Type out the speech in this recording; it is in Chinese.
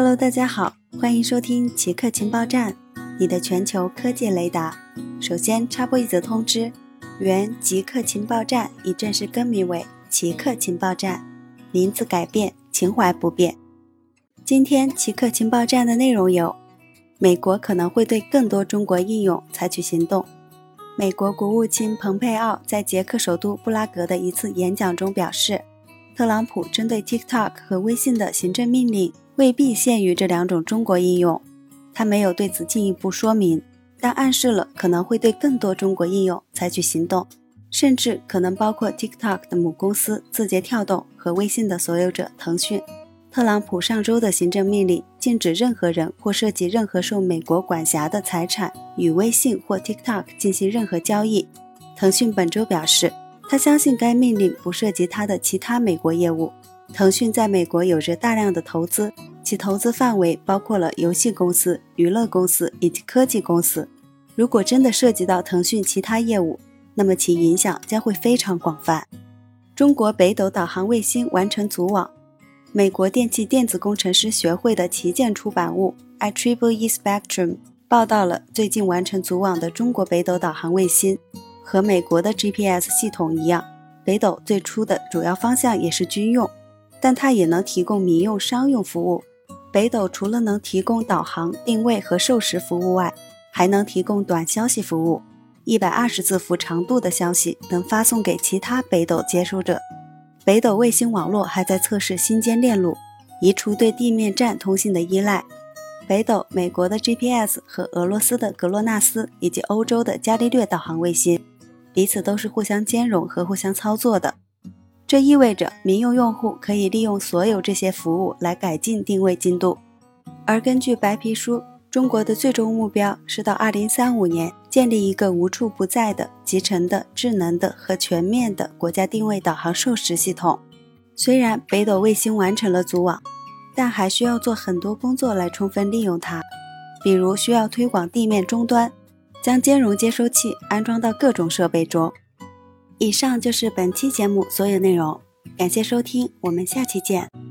Hello，大家好，欢迎收听奇客情报站，你的全球科技雷达。首先插播一则通知：原极客情报站已正式更名为奇客情报站，名字改变，情怀不变。今天奇客情报站的内容有：美国可能会对更多中国应用采取行动。美国国务卿蓬佩奥在捷克首都布拉格的一次演讲中表示，特朗普针对 TikTok 和微信的行政命令未必限于这两种中国应用。他没有对此进一步说明，但暗示了可能会对更多中国应用采取行动，甚至可能包括 TikTok 的母公司字节跳动和微信的所有者腾讯。特朗普上周的行政命令禁止任何人或涉及任何受美国管辖的财产与微信或 TikTok 进行任何交易。腾讯本周表示，他相信该命令不涉及他的其他美国业务。腾讯在美国有着大量的投资，其投资范围包括了游戏公司、娱乐公司以及科技公司。如果真的涉及到腾讯其他业务，那么其影响将会非常广泛。中国北斗导航卫星完成组网。美国电气电子工程师学会的旗舰出版物《IEEE Spectrum》报道了最近完成组网的中国北斗导航卫星。和美国的 GPS 系统一样，北斗最初的主要方向也是军用，但它也能提供民用商用服务。北斗除了能提供导航、定位和授时服务外，还能提供短消息服务，一百二十字符长度的消息能发送给其他北斗接收者。北斗卫星网络还在测试新间链路，移除对地面站通信的依赖。北斗、美国的 GPS 和俄罗斯的格洛纳斯以及欧洲的伽利略导航卫星，彼此都是互相兼容和互相操作的。这意味着民用用户可以利用所有这些服务来改进定位精度。而根据白皮书，中国的最终目标是到2035年。建立一个无处不在的、集成的、智能的和全面的国家定位导航授时系统。虽然北斗卫星完成了组网，但还需要做很多工作来充分利用它，比如需要推广地面终端，将兼容接收器安装到各种设备中。以上就是本期节目所有内容，感谢收听，我们下期见。